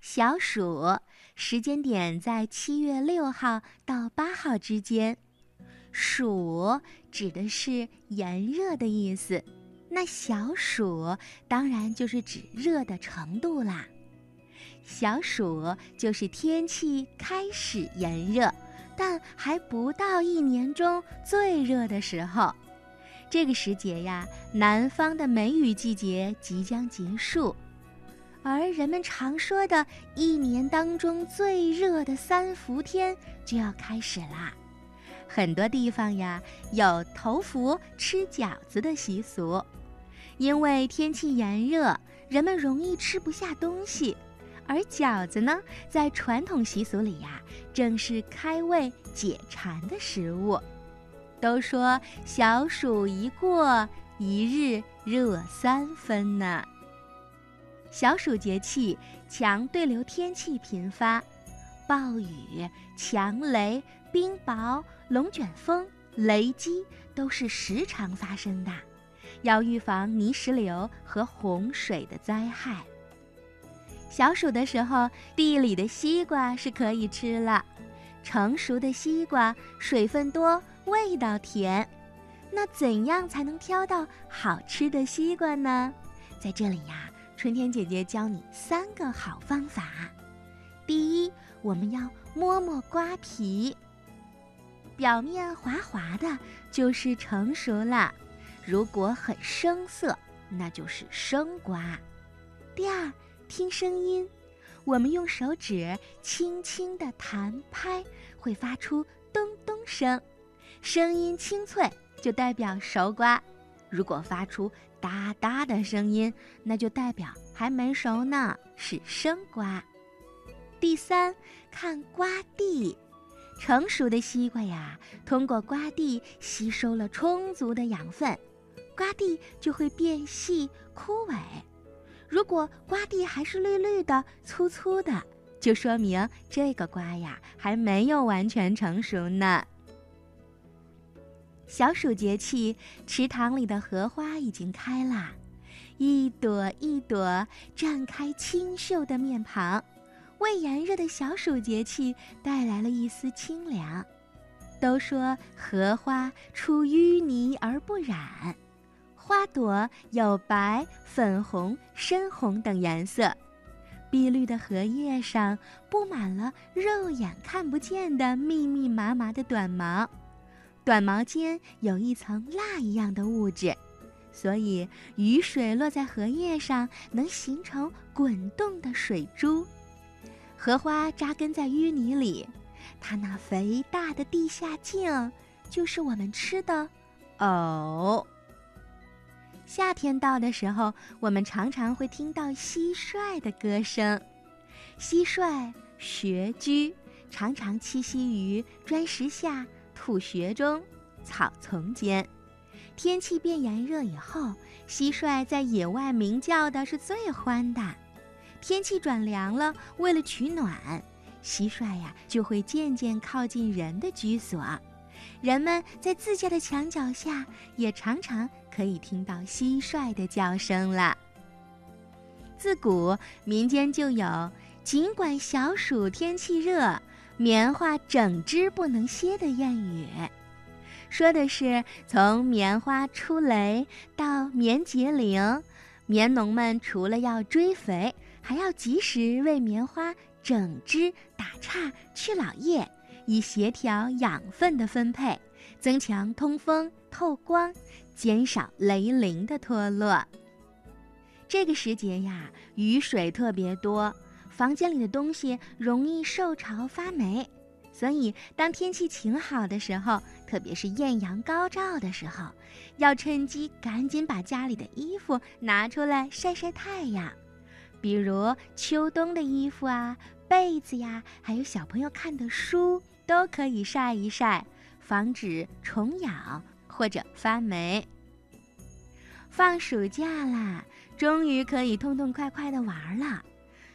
小暑，时间点在七月六号到八号之间。暑指的是炎热的意思，那小暑当然就是指热的程度啦。小暑就是天气开始炎热，但还不到一年中最热的时候。这个时节呀，南方的梅雨季节即将结束。而人们常说的一年当中最热的三伏天就要开始啦，很多地方呀有头伏吃饺子的习俗，因为天气炎热，人们容易吃不下东西，而饺子呢，在传统习俗里呀，正是开胃解馋的食物。都说小暑一过，一日热三分呢。小暑节气，强对流天气频发，暴雨、强雷、冰雹、龙卷风、雷击都是时常发生的，要预防泥石流和洪水的灾害。小暑的时候，地里的西瓜是可以吃了，成熟的西瓜水分多，味道甜。那怎样才能挑到好吃的西瓜呢？在这里呀。春天姐姐教你三个好方法。第一，我们要摸摸瓜皮，表面滑滑的，就是成熟了；如果很生涩，那就是生瓜。第二，听声音，我们用手指轻轻地弹拍，会发出咚咚声，声音清脆，就代表熟瓜。如果发出哒哒的声音，那就代表还没熟呢，是生瓜。第三，看瓜蒂，成熟的西瓜呀，通过瓜蒂吸收了充足的养分，瓜蒂就会变细枯萎。如果瓜蒂还是绿绿的、粗粗的，就说明这个瓜呀还没有完全成熟呢。小暑节气，池塘里的荷花已经开了，一朵一朵绽开清秀的面庞，为炎热的小暑节气带来了一丝清凉。都说荷花出淤泥而不染，花朵有白、粉红、深红等颜色，碧绿的荷叶上布满了肉眼看不见的密密麻麻的短毛。短毛间有一层蜡一样的物质，所以雨水落在荷叶上能形成滚动的水珠。荷花扎根在淤泥里，它那肥大的地下茎就是我们吃的藕。夏天到的时候，我们常常会听到蟋蟀的歌声。蟋蟀穴居，常常栖息于砖石下。土穴中，草丛间，天气变炎热以后，蟋蟀在野外鸣叫的是最欢的。天气转凉了，为了取暖，蟋蟀呀就会渐渐靠近人的居所。人们在自家的墙角下，也常常可以听到蟋蟀的叫声了。自古民间就有“尽管小暑天气热”。棉花整枝不能歇的谚语，说的是从棉花出蕾到棉结绫，棉农们除了要追肥，还要及时为棉花整枝打杈去老叶，以协调养分的分配，增强通风透光，减少雷凌的脱落。这个时节呀，雨水特别多。房间里的东西容易受潮发霉，所以当天气晴好的时候，特别是艳阳高照的时候，要趁机赶紧把家里的衣服拿出来晒晒太阳。比如秋冬的衣服啊、被子呀，还有小朋友看的书，都可以晒一晒，防止虫咬或者发霉。放暑假啦，终于可以痛痛快快的玩了。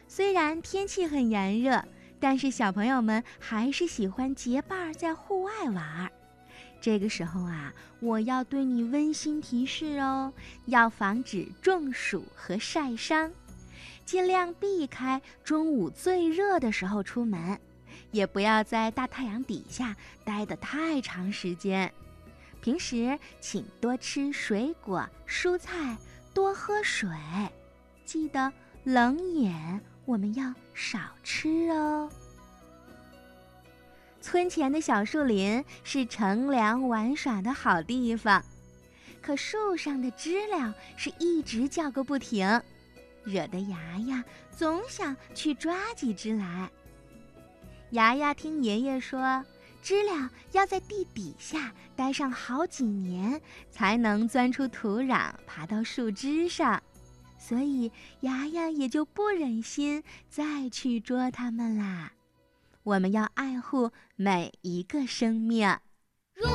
虽然天气很炎热，但是小朋友们还是喜欢结伴在户外玩儿。这个时候啊，我要对你温馨提示哦，要防止中暑和晒伤。尽量避开中午最热的时候出门，也不要在大太阳底下待得太长时间。平时请多吃水果、蔬菜，多喝水，记得冷饮我们要少吃哦。村前的小树林是乘凉玩耍的好地方，可树上的知了是一直叫个不停，惹得牙牙总想去抓几只来。牙牙听爷爷说。知了要在地底下待上好几年，才能钻出土壤，爬到树枝上，所以牙牙也就不忍心再去捉它们啦。我们要爱护每一个生命。若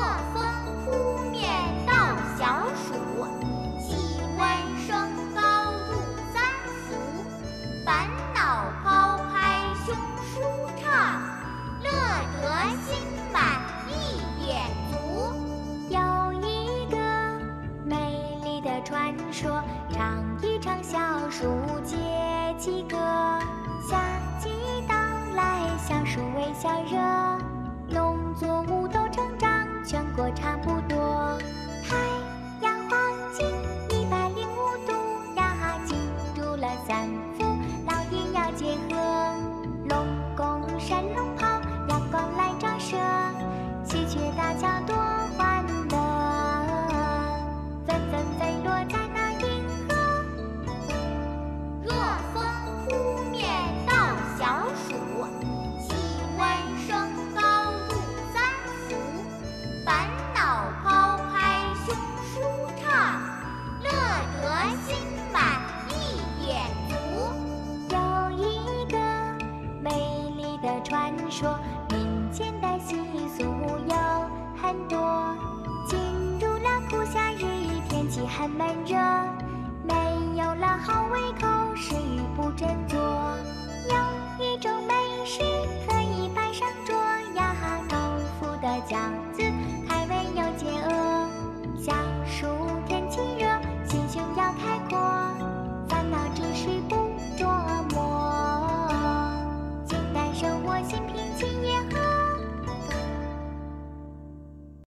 唱一唱小暑节气歌，夏季到来，小暑微笑热，农作物都成长，全国差很多，进